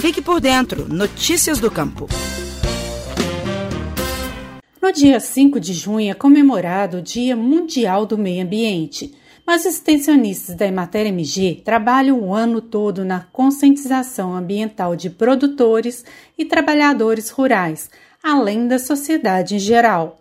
Fique por dentro. Notícias do Campo. No dia 5 de junho é comemorado o Dia Mundial do Meio Ambiente. Mas os extensionistas da Emater MG trabalham o ano todo na conscientização ambiental de produtores e trabalhadores rurais, além da sociedade em geral.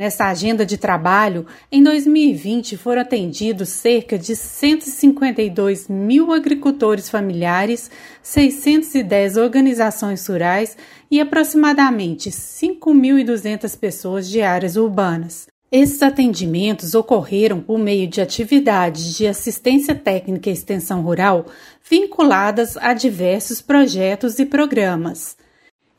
Nessa agenda de trabalho, em 2020 foram atendidos cerca de 152 mil agricultores familiares, 610 organizações rurais e aproximadamente 5.200 pessoas de áreas urbanas. Esses atendimentos ocorreram por meio de atividades de assistência técnica e extensão rural vinculadas a diversos projetos e programas.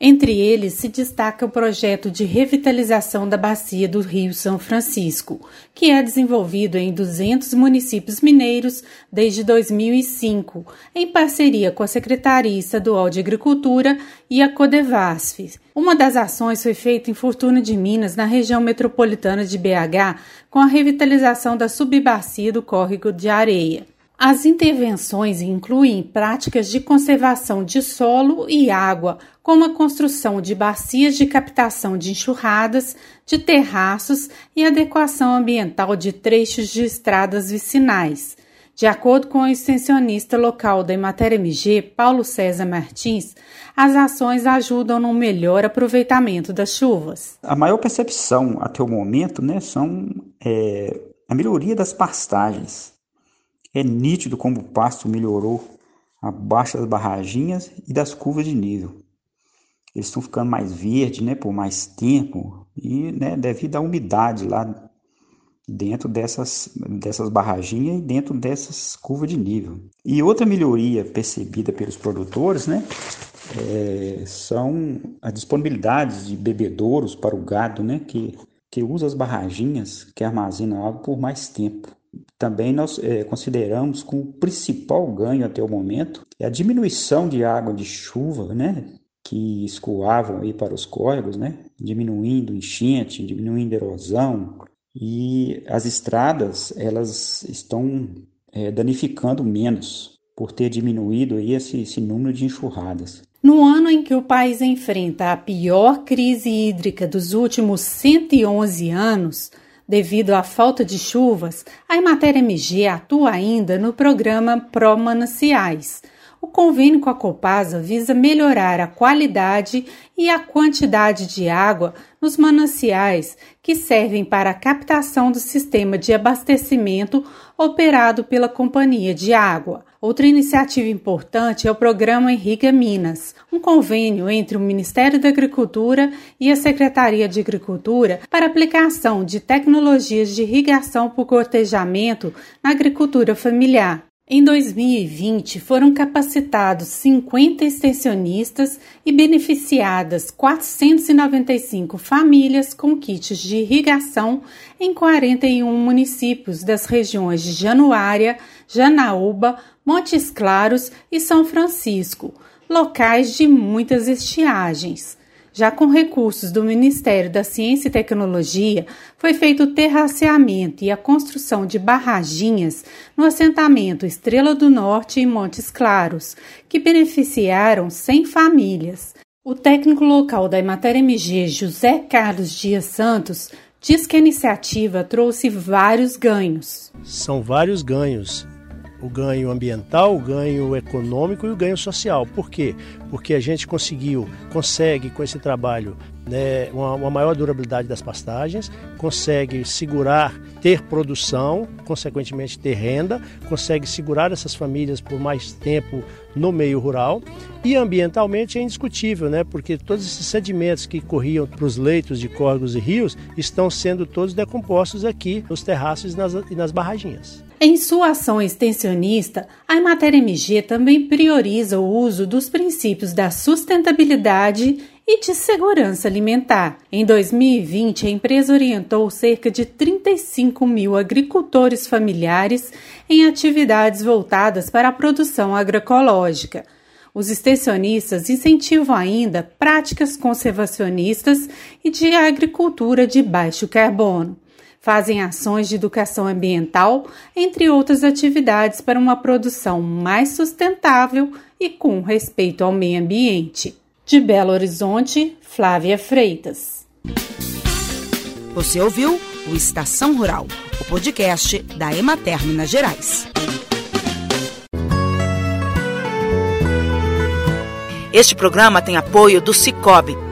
Entre eles se destaca o projeto de revitalização da bacia do Rio São Francisco, que é desenvolvido em 200 municípios mineiros desde 2005, em parceria com a Secretaria Estadual de Agricultura e a Codevasf. Uma das ações foi feita em Fortuna de Minas, na região metropolitana de BH, com a revitalização da subbacia do córrego de areia. As intervenções incluem práticas de conservação de solo e água, como a construção de bacias de captação de enxurradas, de terraços e adequação ambiental de trechos de estradas vicinais. De acordo com o extensionista local da Emater MG, Paulo César Martins, as ações ajudam no melhor aproveitamento das chuvas. A maior percepção até o momento né, são é, a melhoria das pastagens. É nítido como o pasto melhorou abaixo das barraginhas e das curvas de nível. Eles estão ficando mais verdes né, por mais tempo e né, devido à umidade lá dentro dessas, dessas barraginhas e dentro dessas curvas de nível. E outra melhoria percebida pelos produtores né, é, são a disponibilidade de bebedouros para o gado né, que, que usa as barraginhas que armazenam água por mais tempo. Também nós é, consideramos como principal ganho até o momento é a diminuição de água de chuva, né, que escoavam aí para os córregos, né, diminuindo enchente, diminuindo erosão, e as estradas elas estão é, danificando menos por ter diminuído aí esse, esse número de enxurradas. No ano em que o país enfrenta a pior crise hídrica dos últimos 111 anos, Devido à falta de chuvas, a Emater MG atua ainda no programa Pro Mananciais. O convênio com a Copasa visa melhorar a qualidade e a quantidade de água nos mananciais que servem para a captação do sistema de abastecimento operado pela Companhia de Água. Outra iniciativa importante é o programa Irriga Minas, um convênio entre o Ministério da Agricultura e a Secretaria de Agricultura para aplicação de tecnologias de irrigação por cortejamento na agricultura familiar. Em 2020, foram capacitados 50 extensionistas e beneficiadas 495 famílias com kits de irrigação em 41 municípios das regiões de Januária, Janaúba, Montes Claros e São Francisco, locais de muitas estiagens. Já com recursos do Ministério da Ciência e Tecnologia, foi feito o terraceamento e a construção de barraginhas no assentamento Estrela do Norte e Montes Claros, que beneficiaram 100 famílias. O técnico local da Emater MG, José Carlos Dias Santos, diz que a iniciativa trouxe vários ganhos. São vários ganhos o ganho ambiental, o ganho econômico e o ganho social. Por quê? Porque a gente conseguiu, consegue com esse trabalho né, uma, uma, maior durabilidade das pastagens, consegue segurar, ter produção, consequentemente ter renda, consegue segurar essas famílias por mais tempo no meio rural e ambientalmente é indiscutível, né, porque todos esses sedimentos que corriam para os leitos de córregos e rios estão sendo todos decompostos aqui nos terraços e nas, e nas barraginhas. Em sua ação extensionista, a Emater MG também prioriza o uso dos princípios da sustentabilidade e de segurança alimentar. Em 2020, a empresa orientou cerca de 35 mil agricultores familiares em atividades voltadas para a produção agroecológica. Os extensionistas incentivam ainda práticas conservacionistas e de agricultura de baixo carbono fazem ações de educação ambiental, entre outras atividades para uma produção mais sustentável e com respeito ao meio ambiente. De Belo Horizonte, Flávia Freitas. Você ouviu o Estação Rural, o podcast da Emater Minas Gerais. Este programa tem apoio do Cicobi.